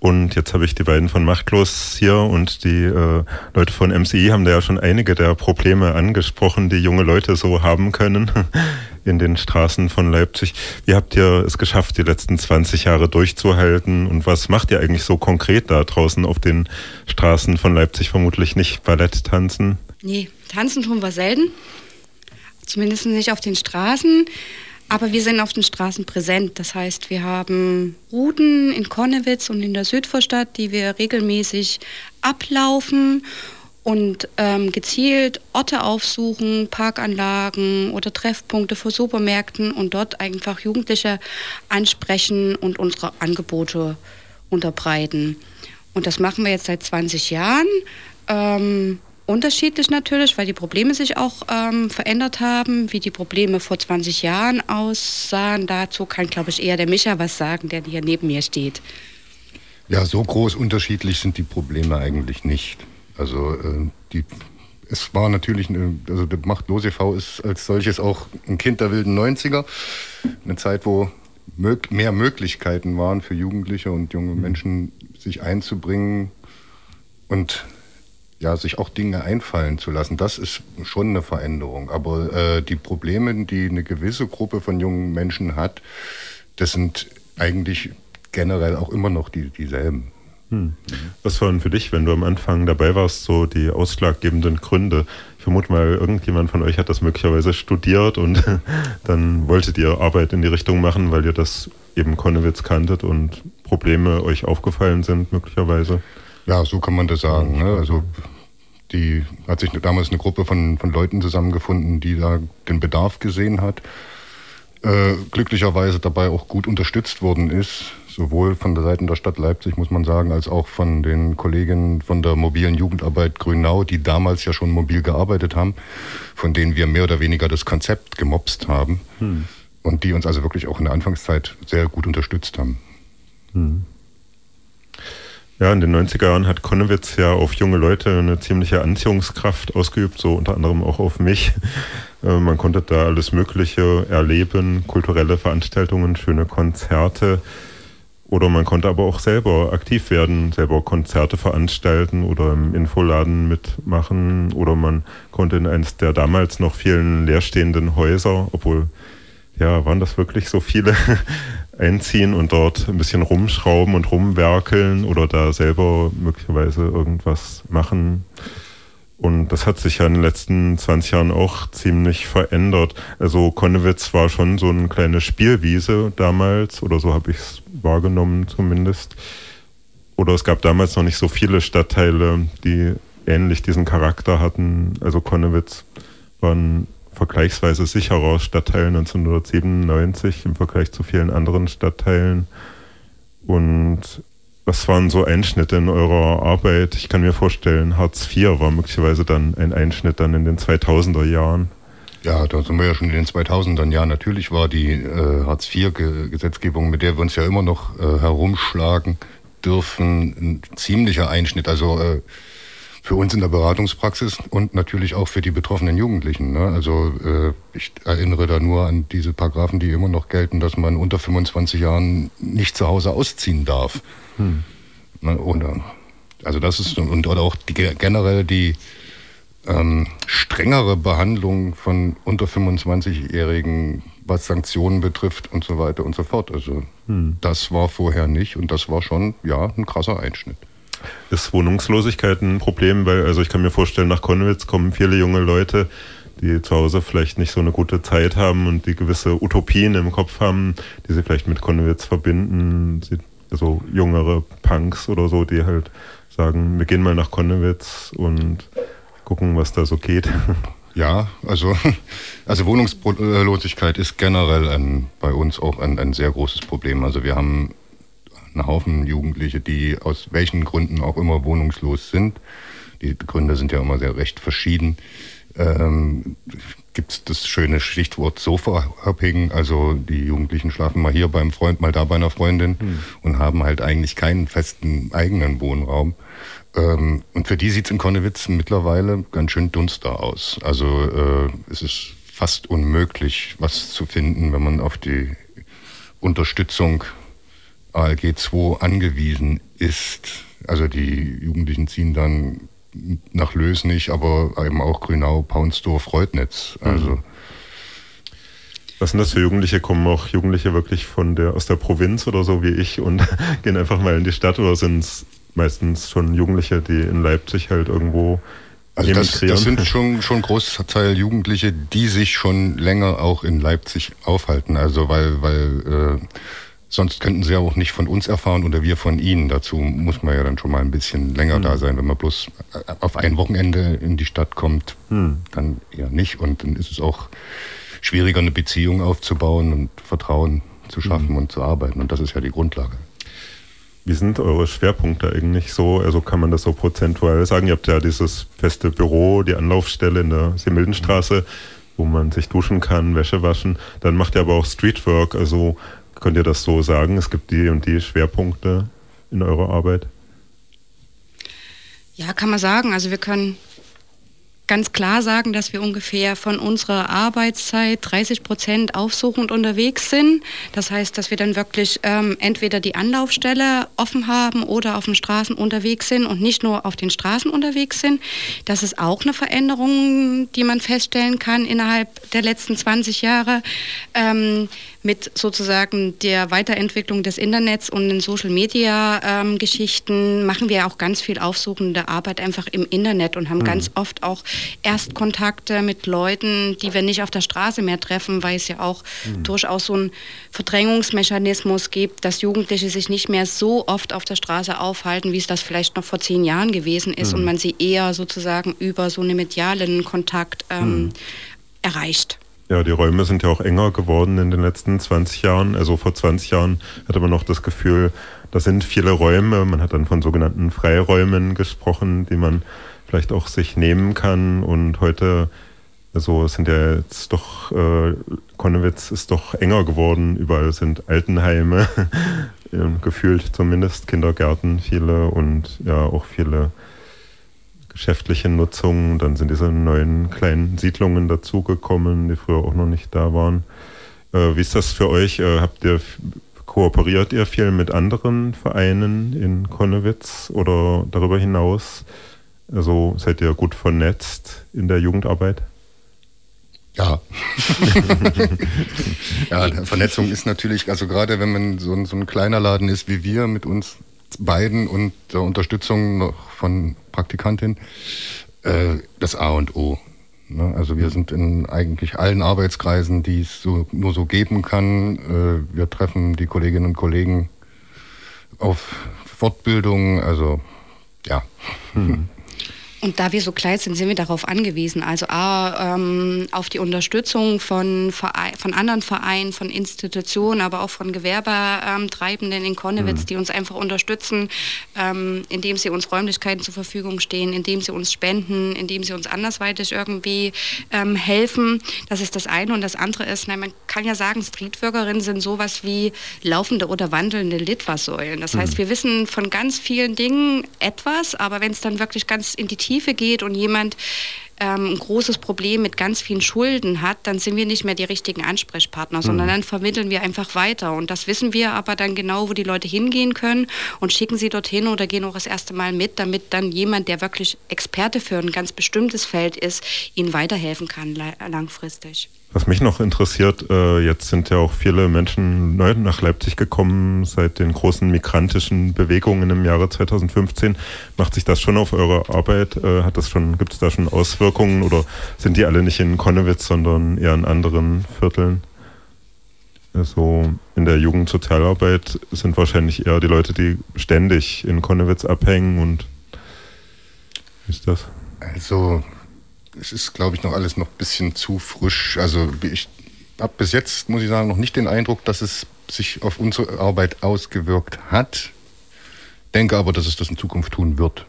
Und jetzt habe ich die beiden von Machtlos hier und die äh, Leute von MCI haben da ja schon einige der Probleme angesprochen, die junge Leute so haben können in den Straßen von Leipzig. Wie habt ihr es geschafft, die letzten 20 Jahre durchzuhalten und was macht ihr eigentlich so konkret da draußen auf den Straßen von Leipzig? Vermutlich nicht Ballett tanzen? Nee, tanzen tun wir selten. Zumindest nicht auf den Straßen. Aber wir sind auf den Straßen präsent. Das heißt, wir haben Routen in Konnewitz und in der Südvorstadt, die wir regelmäßig ablaufen und ähm, gezielt Orte aufsuchen, Parkanlagen oder Treffpunkte vor Supermärkten und dort einfach Jugendliche ansprechen und unsere Angebote unterbreiten. Und das machen wir jetzt seit 20 Jahren. Ähm, unterschiedlich natürlich, weil die Probleme sich auch ähm, verändert haben, wie die Probleme vor 20 Jahren aussahen. Dazu kann, glaube ich, eher der Micha was sagen, der hier neben mir steht. Ja, so groß unterschiedlich sind die Probleme eigentlich nicht. Also äh, die, es war natürlich, eine, also der Machtlos e.V. ist als solches auch ein Kind der wilden 90er. Eine Zeit, wo mög mehr Möglichkeiten waren für Jugendliche und junge Menschen, sich einzubringen und ja, sich auch Dinge einfallen zu lassen, das ist schon eine Veränderung. Aber äh, die Probleme, die eine gewisse Gruppe von jungen Menschen hat, das sind eigentlich generell auch immer noch die, dieselben. Hm. Was waren für dich, wenn du am Anfang dabei warst, so die ausschlaggebenden Gründe? Ich vermute mal, irgendjemand von euch hat das möglicherweise studiert und dann wolltet ihr Arbeit in die Richtung machen, weil ihr das eben Konnewitz kanntet und Probleme euch aufgefallen sind, möglicherweise. Ja, so kann man das sagen. Ne? Also die hat sich damals eine Gruppe von, von Leuten zusammengefunden, die da den Bedarf gesehen hat. Äh, glücklicherweise dabei auch gut unterstützt worden ist, sowohl von der Seite der Stadt Leipzig, muss man sagen, als auch von den Kollegen von der mobilen Jugendarbeit Grünau, die damals ja schon mobil gearbeitet haben, von denen wir mehr oder weniger das Konzept gemobst haben hm. und die uns also wirklich auch in der Anfangszeit sehr gut unterstützt haben. Hm. Ja, in den 90er Jahren hat Konnewitz ja auf junge Leute eine ziemliche Anziehungskraft ausgeübt, so unter anderem auch auf mich. Äh, man konnte da alles Mögliche erleben, kulturelle Veranstaltungen, schöne Konzerte. Oder man konnte aber auch selber aktiv werden, selber Konzerte veranstalten oder im Infoladen mitmachen. Oder man konnte in eines der damals noch vielen leerstehenden Häuser, obwohl, ja, waren das wirklich so viele, einziehen und dort ein bisschen rumschrauben und rumwerkeln oder da selber möglicherweise irgendwas machen. Und das hat sich ja in den letzten 20 Jahren auch ziemlich verändert. Also Konnewitz war schon so eine kleine Spielwiese damals, oder so habe ich es wahrgenommen zumindest. Oder es gab damals noch nicht so viele Stadtteile, die ähnlich diesen Charakter hatten. Also Konnewitz war ein vergleichsweise sicherer Stadtteil 1997 im Vergleich zu vielen anderen Stadtteilen. Und was waren so Einschnitte in eurer Arbeit? Ich kann mir vorstellen, Hartz IV war möglicherweise dann ein Einschnitt dann in den 2000er Jahren. Ja, da sind wir ja schon in den 2000er Jahren. Natürlich war die äh, Hartz IV-Gesetzgebung, mit der wir uns ja immer noch äh, herumschlagen dürfen, ein ziemlicher Einschnitt. Also äh, für uns in der Beratungspraxis und natürlich auch für die betroffenen Jugendlichen. Ne? Also äh, ich erinnere da nur an diese Paragraphen, die immer noch gelten, dass man unter 25 Jahren nicht zu Hause ausziehen darf. Hm. Ne? Oder, also das ist und oder auch die, generell die ähm, strengere Behandlung von unter 25-Jährigen, was Sanktionen betrifft und so weiter und so fort. Also hm. das war vorher nicht und das war schon ja ein krasser Einschnitt. Ist Wohnungslosigkeit ein Problem? Weil, also ich kann mir vorstellen, nach Konnewitz kommen viele junge Leute, die zu Hause vielleicht nicht so eine gute Zeit haben und die gewisse Utopien im Kopf haben, die sie vielleicht mit Konnewitz verbinden. Also jüngere Punks oder so, die halt sagen, wir gehen mal nach Konnewitz und gucken, was da so geht. Ja, also, also Wohnungslosigkeit ist generell ein, bei uns auch ein, ein sehr großes Problem. Also wir haben einen Haufen Jugendliche, die aus welchen Gründen auch immer wohnungslos sind. Die Gründe sind ja immer sehr recht verschieden. Ähm, Gibt es das schöne Stichwort Sofa-Hopping, also die Jugendlichen schlafen mal hier beim Freund, mal da bei einer Freundin hm. und haben halt eigentlich keinen festen eigenen Wohnraum. Ähm, und für die sieht es in Konnewitz mittlerweile ganz schön dunster aus. Also äh, es ist fast unmöglich, was zu finden, wenn man auf die Unterstützung ALG 2 angewiesen ist. Also die Jugendlichen ziehen dann nach Lösnich, aber eben auch Grünau, Paunsdorf, Reutnitz. Also mhm. Was sind das für Jugendliche? Kommen auch Jugendliche wirklich von der, aus der Provinz oder so wie ich und gehen einfach mal in die Stadt oder sind es meistens schon Jugendliche, die in Leipzig halt irgendwo also das, das, sind schon schon großer Teil Jugendliche, die sich schon länger auch in Leipzig aufhalten. Also weil weil äh, sonst könnten sie ja auch nicht von uns erfahren oder wir von ihnen. Dazu muss man ja dann schon mal ein bisschen länger hm. da sein. Wenn man bloß äh, auf ein Wochenende in die Stadt kommt, hm. dann eher nicht. Und dann ist es auch schwieriger, eine Beziehung aufzubauen und Vertrauen zu schaffen hm. und zu arbeiten. Und das ist ja die Grundlage. Wie sind eure Schwerpunkte eigentlich so? Also kann man das so prozentual sagen? Ihr habt ja dieses feste Büro, die Anlaufstelle in der Semildenstraße, wo man sich duschen kann, Wäsche waschen. Dann macht ihr aber auch Streetwork. Also könnt ihr das so sagen? Es gibt die und die Schwerpunkte in eurer Arbeit? Ja, kann man sagen. Also wir können ganz klar sagen, dass wir ungefähr von unserer Arbeitszeit 30 Prozent aufsuchend unterwegs sind. Das heißt, dass wir dann wirklich ähm, entweder die Anlaufstelle offen haben oder auf den Straßen unterwegs sind und nicht nur auf den Straßen unterwegs sind. Das ist auch eine Veränderung, die man feststellen kann innerhalb der letzten 20 Jahre. Ähm, mit sozusagen der Weiterentwicklung des Internets und den Social-Media-Geschichten ähm, machen wir auch ganz viel aufsuchende Arbeit einfach im Internet und haben mhm. ganz oft auch Erstkontakte mit Leuten, die wir nicht auf der Straße mehr treffen, weil es ja auch mhm. durchaus so einen Verdrängungsmechanismus gibt, dass Jugendliche sich nicht mehr so oft auf der Straße aufhalten, wie es das vielleicht noch vor zehn Jahren gewesen ist mhm. und man sie eher sozusagen über so einen medialen Kontakt ähm, mhm. erreicht. Ja, die Räume sind ja auch enger geworden in den letzten 20 Jahren. Also vor 20 Jahren hatte man noch das Gefühl, da sind viele Räume. Man hat dann von sogenannten Freiräumen gesprochen, die man vielleicht auch sich nehmen kann. Und heute, also sind ja jetzt doch, äh, Konnewitz ist doch enger geworden. Überall sind Altenheime, gefühlt zumindest, Kindergärten viele und ja auch viele geschäftliche Nutzung. Dann sind diese neuen kleinen Siedlungen dazugekommen, die früher auch noch nicht da waren. Äh, wie ist das für euch? Äh, habt ihr kooperiert ihr viel mit anderen Vereinen in Konnewitz oder darüber hinaus? Also seid ihr gut vernetzt in der Jugendarbeit? Ja. ja, Vernetzung ist natürlich, also gerade wenn man so ein, so ein kleiner Laden ist wie wir mit uns beiden und der Unterstützung noch von Praktikantin äh, das A und O. Ne? Also wir sind in eigentlich allen Arbeitskreisen, die es so, nur so geben kann. Äh, wir treffen die Kolleginnen und Kollegen auf Fortbildung, also ja. Hm. Und da wir so klein sind, sind wir darauf angewiesen. Also A, ähm, auf die Unterstützung von, Verein, von anderen Vereinen, von Institutionen, aber auch von Gewerbetreibenden in Konnewitz, mhm. die uns einfach unterstützen, ähm, indem sie uns Räumlichkeiten zur Verfügung stehen, indem sie uns spenden, indem sie uns andersweitig irgendwie ähm, helfen. Das ist das eine. Und das andere ist, nein, man kann ja sagen, Streetworkerinnen sind sowas wie laufende oder wandelnde Litfaßsäulen. Das heißt, mhm. wir wissen von ganz vielen Dingen etwas, aber wenn es dann wirklich ganz in die Tiefe geht und jemand ähm, ein großes Problem mit ganz vielen Schulden hat, dann sind wir nicht mehr die richtigen Ansprechpartner, sondern mhm. dann vermitteln wir einfach weiter. Und das wissen wir aber dann genau, wo die Leute hingehen können und schicken sie dorthin oder gehen auch das erste Mal mit, damit dann jemand, der wirklich Experte für ein ganz bestimmtes Feld ist, ihnen weiterhelfen kann langfristig. Was mich noch interessiert, äh, jetzt sind ja auch viele Menschen neu nach Leipzig gekommen seit den großen migrantischen Bewegungen im Jahre 2015. Macht sich das schon auf eure Arbeit? Äh, hat das schon, gibt es da schon Auswirkungen oder sind die alle nicht in Konnewitz, sondern eher in anderen Vierteln? Also in der Jugendsozialarbeit sind wahrscheinlich eher die Leute, die ständig in Konnewitz abhängen und wie ist das? Also es ist, glaube ich, noch alles noch ein bisschen zu frisch. Also ich habe bis jetzt, muss ich sagen, noch nicht den Eindruck, dass es sich auf unsere Arbeit ausgewirkt hat. Denke aber, dass es das in Zukunft tun wird.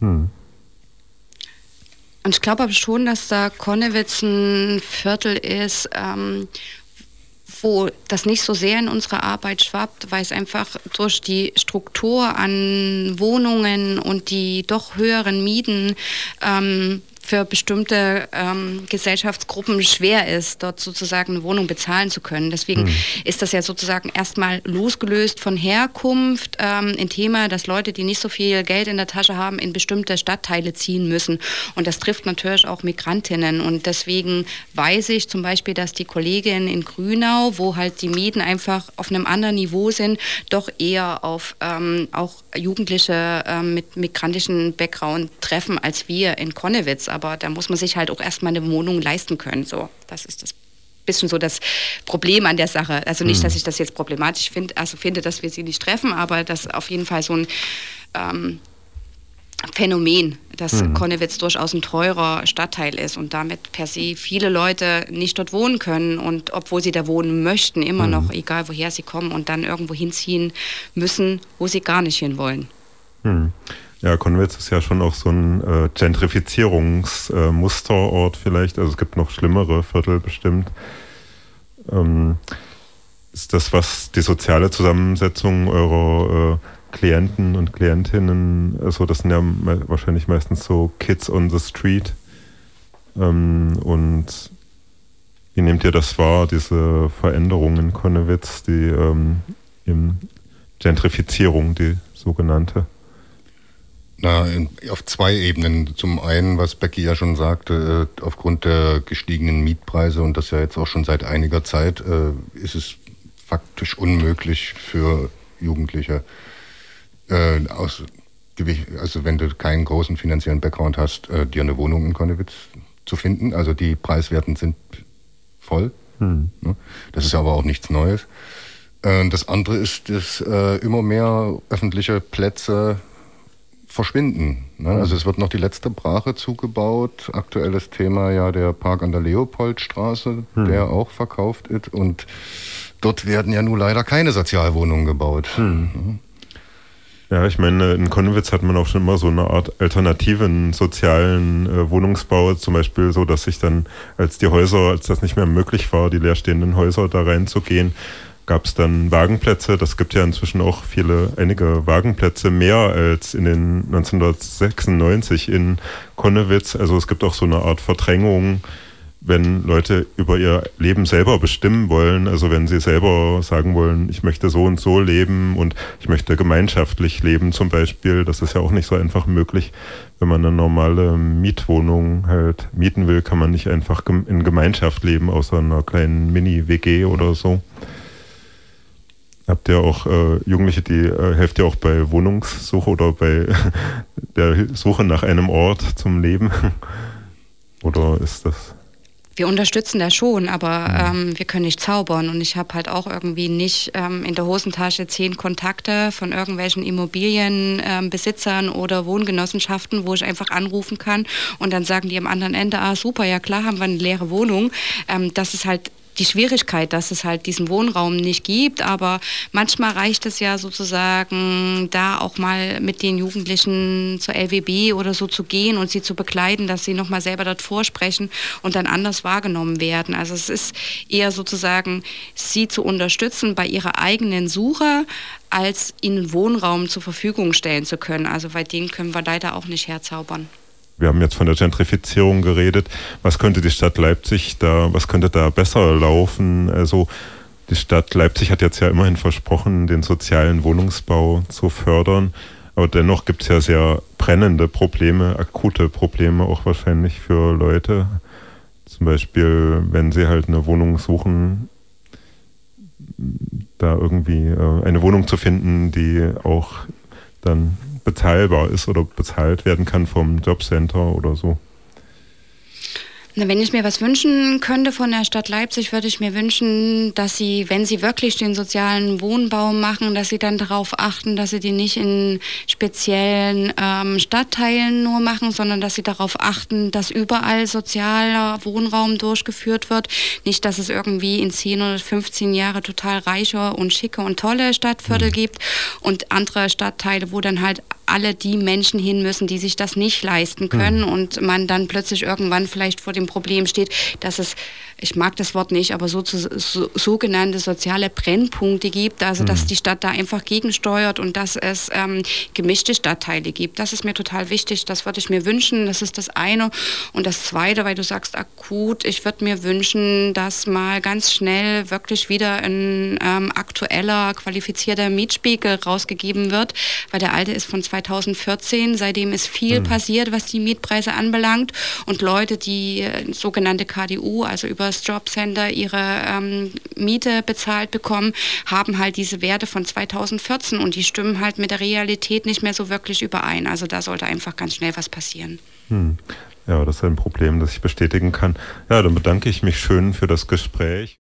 Hm. Und ich glaube aber schon, dass da Konnewitz ein Viertel ist, ähm, wo das nicht so sehr in unsere Arbeit schwappt, weil es einfach durch die Struktur an Wohnungen und die doch höheren Mieten ähm, für bestimmte ähm, Gesellschaftsgruppen schwer ist, dort sozusagen eine Wohnung bezahlen zu können. Deswegen mhm. ist das ja sozusagen erstmal losgelöst von Herkunft ähm, ein Thema, dass Leute, die nicht so viel Geld in der Tasche haben, in bestimmte Stadtteile ziehen müssen. Und das trifft natürlich auch Migrantinnen. Und deswegen weiß ich zum Beispiel, dass die Kollegin in Grünau, wo halt die Mieten einfach auf einem anderen Niveau sind, doch eher auf ähm, auch Jugendliche ähm, mit migrantischen Background treffen als wir in Konnewitz. Aber da muss man sich halt auch erstmal eine Wohnung leisten können. So, das ist das bisschen so das Problem an der Sache. Also nicht, dass mhm. ich das jetzt problematisch finde, also finde, dass wir sie nicht treffen, aber das auf jeden Fall so ein ähm, Phänomen, dass mhm. Konnewitz durchaus ein teurer Stadtteil ist und damit per se viele Leute nicht dort wohnen können und obwohl sie da wohnen möchten, immer mhm. noch, egal woher sie kommen und dann irgendwo hinziehen müssen, wo sie gar nicht hinwollen. Mhm. Ja, Konwitz ist ja schon auch so ein äh, Gentrifizierungsmusterort äh, vielleicht. Also es gibt noch schlimmere Viertel bestimmt. Ähm, ist das, was die soziale Zusammensetzung eurer äh, Klienten und Klientinnen, also das sind ja me wahrscheinlich meistens so Kids on the Street. Ähm, und wie nehmt ihr das wahr, diese Veränderungen in Konnewitz, die ähm, Gentrifizierung, die sogenannte? Na, in, auf zwei Ebenen. Zum einen, was Becky ja schon sagte, äh, aufgrund der gestiegenen Mietpreise und das ja jetzt auch schon seit einiger Zeit, äh, ist es faktisch unmöglich für Jugendliche, äh, aus, also wenn du keinen großen finanziellen Background hast, äh, dir eine Wohnung in Konnewitz zu finden. Also die Preiswerten sind voll. Hm. Ne? Das ist aber auch nichts Neues. Äh, das andere ist, dass äh, immer mehr öffentliche Plätze verschwinden. Ne? Also es wird noch die letzte Brache zugebaut. Aktuelles Thema ja der Park an der Leopoldstraße, hm. der auch verkauft ist. Und dort werden ja nun leider keine Sozialwohnungen gebaut. Hm. Ne? Ja, ich meine, in Konnewitz hat man auch schon immer so eine Art alternativen sozialen äh, Wohnungsbau, zum Beispiel so, dass sich dann, als die Häuser, als das nicht mehr möglich war, die leerstehenden Häuser da reinzugehen, gab es dann Wagenplätze. Das gibt ja inzwischen auch viele, einige Wagenplätze mehr als in den 1996 in Konnewitz. Also es gibt auch so eine Art Verdrängung, wenn Leute über ihr Leben selber bestimmen wollen. Also wenn sie selber sagen wollen, ich möchte so und so leben und ich möchte gemeinschaftlich leben zum Beispiel. Das ist ja auch nicht so einfach möglich. Wenn man eine normale Mietwohnung halt mieten will, kann man nicht einfach in Gemeinschaft leben, außer einer kleinen Mini-WG oder so. Habt ihr auch äh, Jugendliche, die äh, helft ihr auch bei Wohnungssuche oder bei der Suche nach einem Ort zum Leben? oder ist das? Wir unterstützen das schon, aber mhm. ähm, wir können nicht zaubern. Und ich habe halt auch irgendwie nicht ähm, in der Hosentasche zehn Kontakte von irgendwelchen Immobilienbesitzern ähm, oder Wohngenossenschaften, wo ich einfach anrufen kann und dann sagen die am anderen Ende, ah super, ja klar, haben wir eine leere Wohnung. Ähm, das ist halt die Schwierigkeit, dass es halt diesen Wohnraum nicht gibt. Aber manchmal reicht es ja sozusagen, da auch mal mit den Jugendlichen zur LWB oder so zu gehen und sie zu begleiten, dass sie nochmal selber dort vorsprechen und dann anders wahrgenommen werden. Also es ist eher sozusagen, sie zu unterstützen bei ihrer eigenen Suche, als ihnen Wohnraum zur Verfügung stellen zu können. Also bei denen können wir leider auch nicht herzaubern wir haben jetzt von der Gentrifizierung geredet. Was könnte die Stadt Leipzig da, was könnte da besser laufen? Also die Stadt Leipzig hat jetzt ja immerhin versprochen, den sozialen Wohnungsbau zu fördern. Aber dennoch gibt es ja sehr brennende Probleme, akute Probleme auch wahrscheinlich für Leute. Zum Beispiel, wenn sie halt eine Wohnung suchen, da irgendwie äh, eine Wohnung zu finden, die auch dann bezahlbar ist oder bezahlt werden kann vom Jobcenter oder so. Wenn ich mir was wünschen könnte von der Stadt Leipzig, würde ich mir wünschen, dass sie, wenn sie wirklich den sozialen Wohnbau machen, dass sie dann darauf achten, dass sie die nicht in speziellen ähm, Stadtteilen nur machen, sondern dass sie darauf achten, dass überall sozialer Wohnraum durchgeführt wird. Nicht, dass es irgendwie in 10 oder 15 Jahre total reiche und schicke und tolle Stadtviertel mhm. gibt und andere Stadtteile, wo dann halt alle die Menschen hin müssen, die sich das nicht leisten können mhm. und man dann plötzlich irgendwann vielleicht vor dem Problem steht, dass es ich mag das Wort nicht, aber so, so sogenannte soziale Brennpunkte gibt, also dass mhm. die Stadt da einfach gegensteuert und dass es ähm, gemischte Stadtteile gibt. Das ist mir total wichtig, das würde ich mir wünschen, das ist das eine. Und das zweite, weil du sagst akut, ich würde mir wünschen, dass mal ganz schnell wirklich wieder ein ähm, aktueller, qualifizierter Mietspiegel rausgegeben wird, weil der alte ist von 2014, seitdem ist viel mhm. passiert, was die Mietpreise anbelangt und Leute, die äh, sogenannte KDU, also über das Jobcenter ihre ähm, Miete bezahlt bekommen, haben halt diese Werte von 2014 und die stimmen halt mit der Realität nicht mehr so wirklich überein. Also da sollte einfach ganz schnell was passieren. Hm. Ja, das ist ein Problem, das ich bestätigen kann. Ja, dann bedanke ich mich schön für das Gespräch.